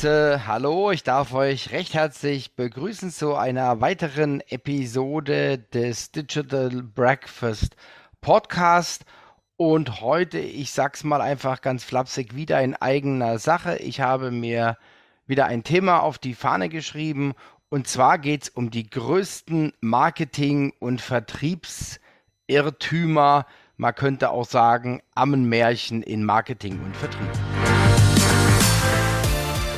Grüße, hallo, ich darf euch recht herzlich begrüßen zu einer weiteren Episode des Digital Breakfast Podcast. Und heute, ich sag's mal einfach ganz flapsig, wieder in eigener Sache. Ich habe mir wieder ein Thema auf die Fahne geschrieben. Und zwar geht's um die größten Marketing- und Vertriebsirrtümer. Man könnte auch sagen, Ammenmärchen in Marketing und Vertrieb.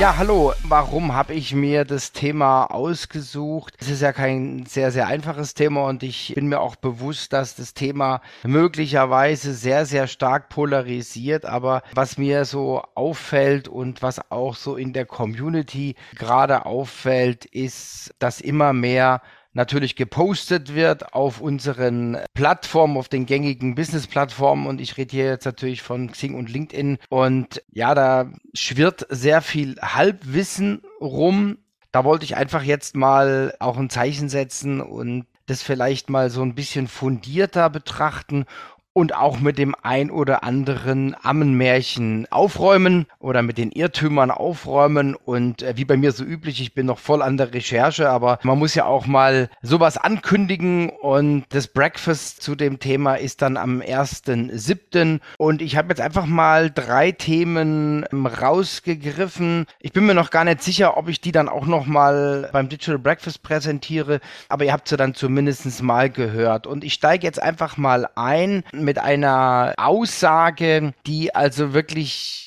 Ja, hallo. Warum habe ich mir das Thema ausgesucht? Es ist ja kein sehr, sehr einfaches Thema und ich bin mir auch bewusst, dass das Thema möglicherweise sehr, sehr stark polarisiert. Aber was mir so auffällt und was auch so in der Community gerade auffällt, ist, dass immer mehr natürlich gepostet wird auf unseren Plattformen, auf den gängigen Business-Plattformen. Und ich rede hier jetzt natürlich von Xing und LinkedIn. Und ja, da schwirrt sehr viel Halbwissen rum. Da wollte ich einfach jetzt mal auch ein Zeichen setzen und das vielleicht mal so ein bisschen fundierter betrachten und auch mit dem ein oder anderen Ammenmärchen aufräumen oder mit den Irrtümern aufräumen. Und äh, wie bei mir so üblich, ich bin noch voll an der Recherche, aber man muss ja auch mal sowas ankündigen. Und das Breakfast zu dem Thema ist dann am 1.7. Und ich habe jetzt einfach mal drei Themen ähm, rausgegriffen. Ich bin mir noch gar nicht sicher, ob ich die dann auch noch mal beim Digital Breakfast präsentiere, aber ihr habt sie dann zumindest mal gehört. Und ich steige jetzt einfach mal ein mit einer Aussage, die also wirklich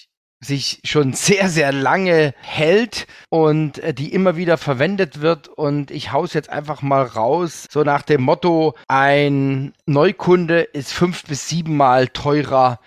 sich schon sehr, sehr lange hält und äh, die immer wieder verwendet wird. Und ich haus jetzt einfach mal raus, so nach dem Motto, ein Neukunde ist fünf bis siebenmal teurer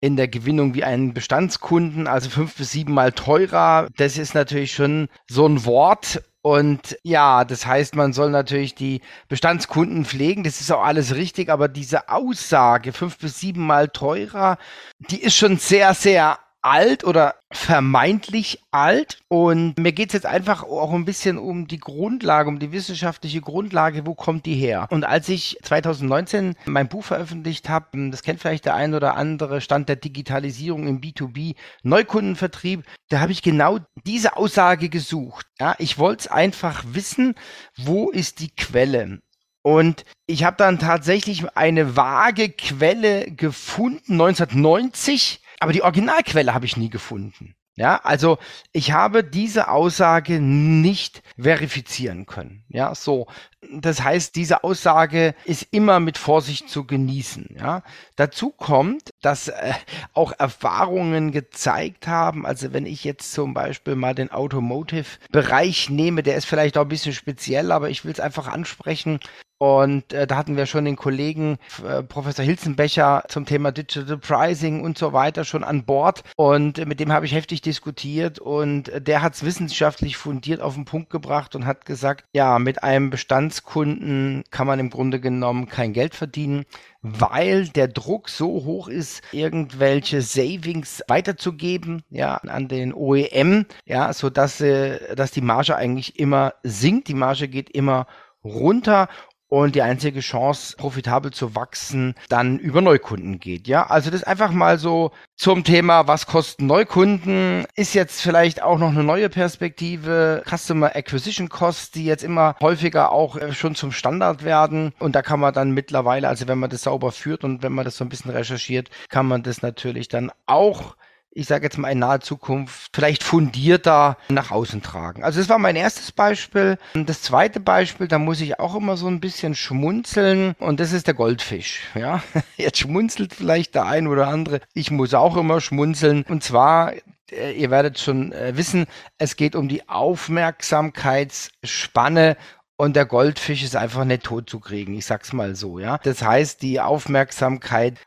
in der Gewinnung wie ein Bestandskunden, also fünf bis siebenmal teurer. Das ist natürlich schon so ein Wort und ja, das heißt, man soll natürlich die Bestandskunden pflegen. Das ist auch alles richtig, aber diese Aussage, fünf bis sieben Mal teurer, die ist schon sehr, sehr alt oder vermeintlich alt. Und mir geht es jetzt einfach auch ein bisschen um die Grundlage, um die wissenschaftliche Grundlage, wo kommt die her? Und als ich 2019 mein Buch veröffentlicht habe, das kennt vielleicht der ein oder andere, Stand der Digitalisierung im B2B Neukundenvertrieb, da habe ich genau diese Aussage gesucht. Ja, ich wollte es einfach wissen, wo ist die Quelle? Und ich habe dann tatsächlich eine vage Quelle gefunden, 1990 aber die Originalquelle habe ich nie gefunden. Ja, also ich habe diese Aussage nicht verifizieren können. Ja, so. Das heißt, diese Aussage ist immer mit Vorsicht zu genießen. Ja, dazu kommt, dass äh, auch Erfahrungen gezeigt haben. Also wenn ich jetzt zum Beispiel mal den Automotive-Bereich nehme, der ist vielleicht auch ein bisschen speziell, aber ich will es einfach ansprechen. Und äh, da hatten wir schon den Kollegen äh, Professor Hilzenbecher zum Thema Digital Pricing und so weiter schon an Bord. Und äh, mit dem habe ich heftig diskutiert und äh, der hat es wissenschaftlich fundiert auf den Punkt gebracht und hat gesagt, ja, mit einem Bestandskunden kann man im Grunde genommen kein Geld verdienen weil der Druck so hoch ist, irgendwelche Savings weiterzugeben, ja, an den OEM, ja, so dass, äh, dass die Marge eigentlich immer sinkt, die Marge geht immer runter und die einzige Chance, profitabel zu wachsen, dann über Neukunden geht. Ja, also das einfach mal so zum Thema, was kosten Neukunden, ist jetzt vielleicht auch noch eine neue Perspektive. Customer Acquisition Costs, die jetzt immer häufiger auch äh, schon zum Standard werden. Und da kann man dann mittlerweile, also wenn man das sauber führt und wenn man das so ein bisschen recherchiert, kann man das natürlich dann auch ich sage jetzt mal in naher Zukunft, vielleicht fundierter nach außen tragen. Also das war mein erstes Beispiel. Und das zweite Beispiel, da muss ich auch immer so ein bisschen schmunzeln und das ist der Goldfisch. Ja, jetzt schmunzelt vielleicht der ein oder andere. Ich muss auch immer schmunzeln und zwar äh, ihr werdet schon äh, wissen, es geht um die Aufmerksamkeitsspanne und der Goldfisch ist einfach nicht tot zu kriegen. Ich sag's mal so, ja. Das heißt, die Aufmerksamkeit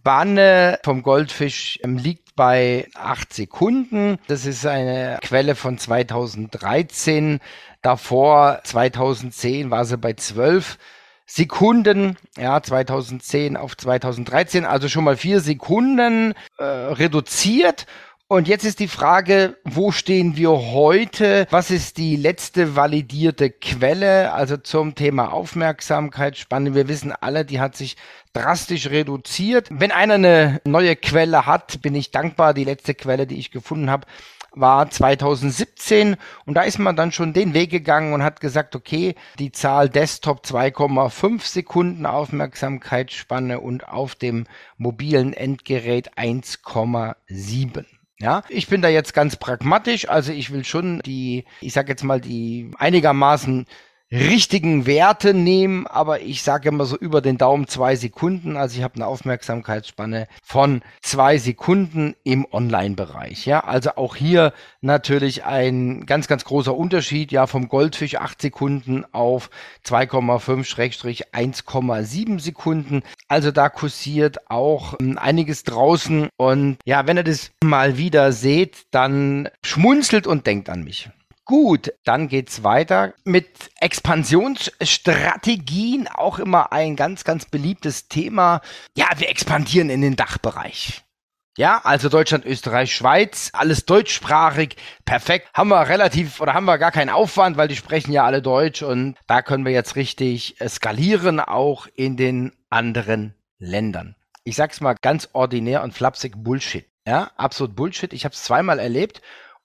Spanne vom Goldfisch ähm, liegt bei 8 Sekunden. Das ist eine Quelle von 2013. Davor, 2010, war sie bei 12 Sekunden, ja, 2010 auf 2013, also schon mal vier Sekunden äh, reduziert. Und jetzt ist die Frage, wo stehen wir heute? Was ist die letzte validierte Quelle? Also zum Thema Aufmerksamkeitsspanne. Wir wissen alle, die hat sich drastisch reduziert. Wenn einer eine neue Quelle hat, bin ich dankbar. Die letzte Quelle, die ich gefunden habe, war 2017 und da ist man dann schon den Weg gegangen und hat gesagt, okay, die Zahl Desktop 2,5 Sekunden Aufmerksamkeitsspanne und auf dem mobilen Endgerät 1,7. Ja, ich bin da jetzt ganz pragmatisch, also ich will schon die, ich sag jetzt mal, die einigermaßen richtigen Werte nehmen, aber ich sage immer so über den Daumen zwei Sekunden. Also ich habe eine Aufmerksamkeitsspanne von zwei Sekunden im Online-Bereich. Ja, also auch hier natürlich ein ganz, ganz großer Unterschied. Ja, vom Goldfisch acht Sekunden auf 2,5-1,7 Sekunden. Also da kursiert auch ähm, einiges draußen. Und ja, wenn ihr das mal wieder seht, dann schmunzelt und denkt an mich. Gut, dann geht's weiter mit Expansionsstrategien, auch immer ein ganz, ganz beliebtes Thema. Ja, wir expandieren in den Dachbereich. Ja, also Deutschland, Österreich, Schweiz, alles deutschsprachig, perfekt. Haben wir relativ oder haben wir gar keinen Aufwand, weil die sprechen ja alle Deutsch und da können wir jetzt richtig skalieren, auch in den anderen Ländern. Ich sag's mal ganz ordinär und flapsig Bullshit. Ja, absolut Bullshit. Ich habe es zweimal erlebt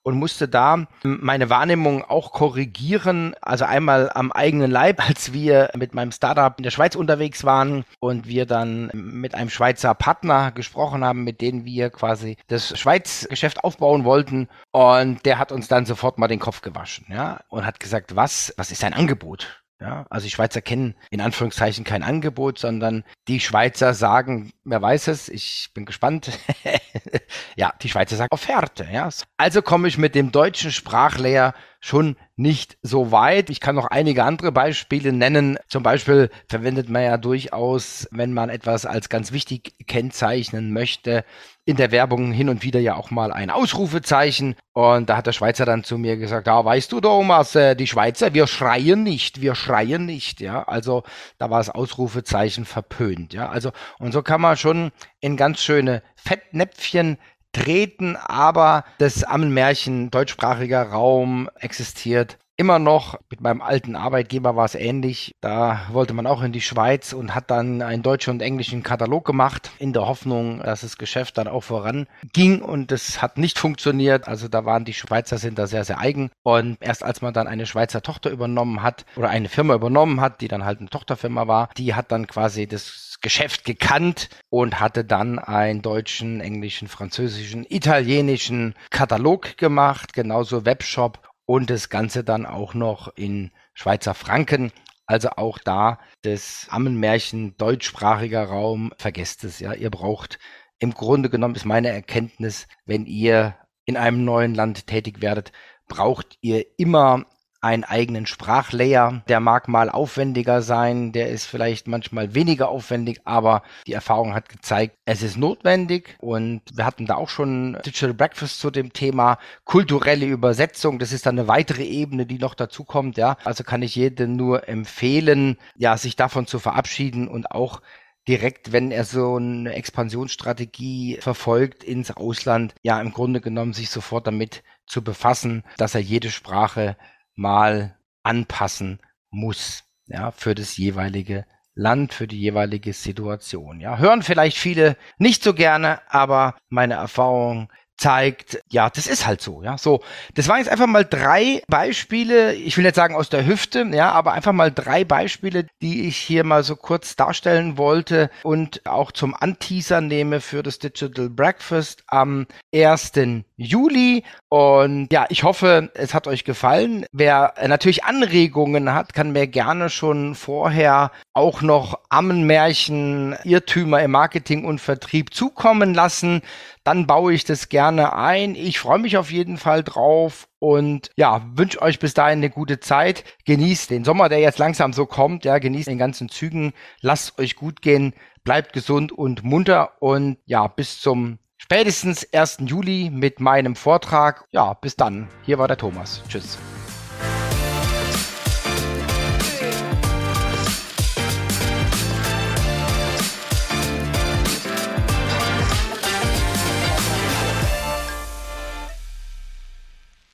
und musste da meine Wahrnehmung auch korrigieren. Also einmal am eigenen Leib, als wir mit meinem Startup in der Schweiz unterwegs waren und wir dann mit einem Schweizer Partner gesprochen haben, mit dem wir quasi das Schweiz-Geschäft aufbauen wollten. Und der hat uns dann sofort mal den Kopf gewaschen, ja, und hat gesagt, was, was ist ein Angebot? Ja, also die Schweizer kennen in Anführungszeichen kein Angebot, sondern die Schweizer sagen, wer weiß es, ich bin gespannt. ja, die Schweizer sagen Offerte. Ja. Also komme ich mit dem deutschen Sprachlehrer schon nicht so weit. Ich kann noch einige andere Beispiele nennen. Zum Beispiel verwendet man ja durchaus, wenn man etwas als ganz wichtig kennzeichnen möchte, in der Werbung hin und wieder ja auch mal ein Ausrufezeichen. Und da hat der Schweizer dann zu mir gesagt, ja, weißt du, Thomas, äh, die Schweizer, wir schreien nicht, wir schreien nicht, ja. Also da war das Ausrufezeichen verpönt, ja. Also, und so kann man schon in ganz schöne Fettnäpfchen treten, aber das Ammenmärchen deutschsprachiger Raum existiert immer noch. Mit meinem alten Arbeitgeber war es ähnlich. Da wollte man auch in die Schweiz und hat dann einen deutschen und englischen Katalog gemacht, in der Hoffnung, dass das Geschäft dann auch voranging. Und es hat nicht funktioniert. Also da waren die Schweizer sind da sehr, sehr eigen. Und erst als man dann eine Schweizer Tochter übernommen hat oder eine Firma übernommen hat, die dann halt eine Tochterfirma war, die hat dann quasi das Geschäft gekannt und hatte dann einen deutschen, englischen, französischen, italienischen Katalog gemacht, genauso Webshop und das Ganze dann auch noch in Schweizer Franken. Also auch da das Ammenmärchen deutschsprachiger Raum, vergesst es, ja. Ihr braucht im Grunde genommen ist meine Erkenntnis, wenn ihr in einem neuen Land tätig werdet, braucht ihr immer einen eigenen Sprachlayer. Der mag mal aufwendiger sein, der ist vielleicht manchmal weniger aufwendig, aber die Erfahrung hat gezeigt, es ist notwendig und wir hatten da auch schon Digital Breakfast zu dem Thema kulturelle Übersetzung. Das ist dann eine weitere Ebene, die noch dazu kommt, ja. Also kann ich jedem nur empfehlen, ja, sich davon zu verabschieden und auch direkt, wenn er so eine Expansionsstrategie verfolgt ins Ausland, ja, im Grunde genommen sich sofort damit zu befassen, dass er jede Sprache mal anpassen muss, ja, für das jeweilige Land, für die jeweilige Situation. Ja, hören vielleicht viele nicht so gerne, aber meine Erfahrung zeigt, ja, das ist halt so, ja, so. Das waren jetzt einfach mal drei Beispiele, ich will nicht sagen aus der Hüfte, ja, aber einfach mal drei Beispiele, die ich hier mal so kurz darstellen wollte und auch zum Anteaser nehme für das Digital Breakfast am 1. Juli. Und ja, ich hoffe, es hat euch gefallen. Wer natürlich Anregungen hat, kann mir gerne schon vorher auch noch Ammenmärchen, Irrtümer im Marketing und Vertrieb zukommen lassen dann baue ich das gerne ein. Ich freue mich auf jeden Fall drauf und ja, wünsche euch bis dahin eine gute Zeit. Genießt den Sommer, der jetzt langsam so kommt. Ja, genießt den ganzen Zügen. Lasst euch gut gehen. Bleibt gesund und munter und ja, bis zum spätestens 1. Juli mit meinem Vortrag. Ja, bis dann. Hier war der Thomas. Tschüss.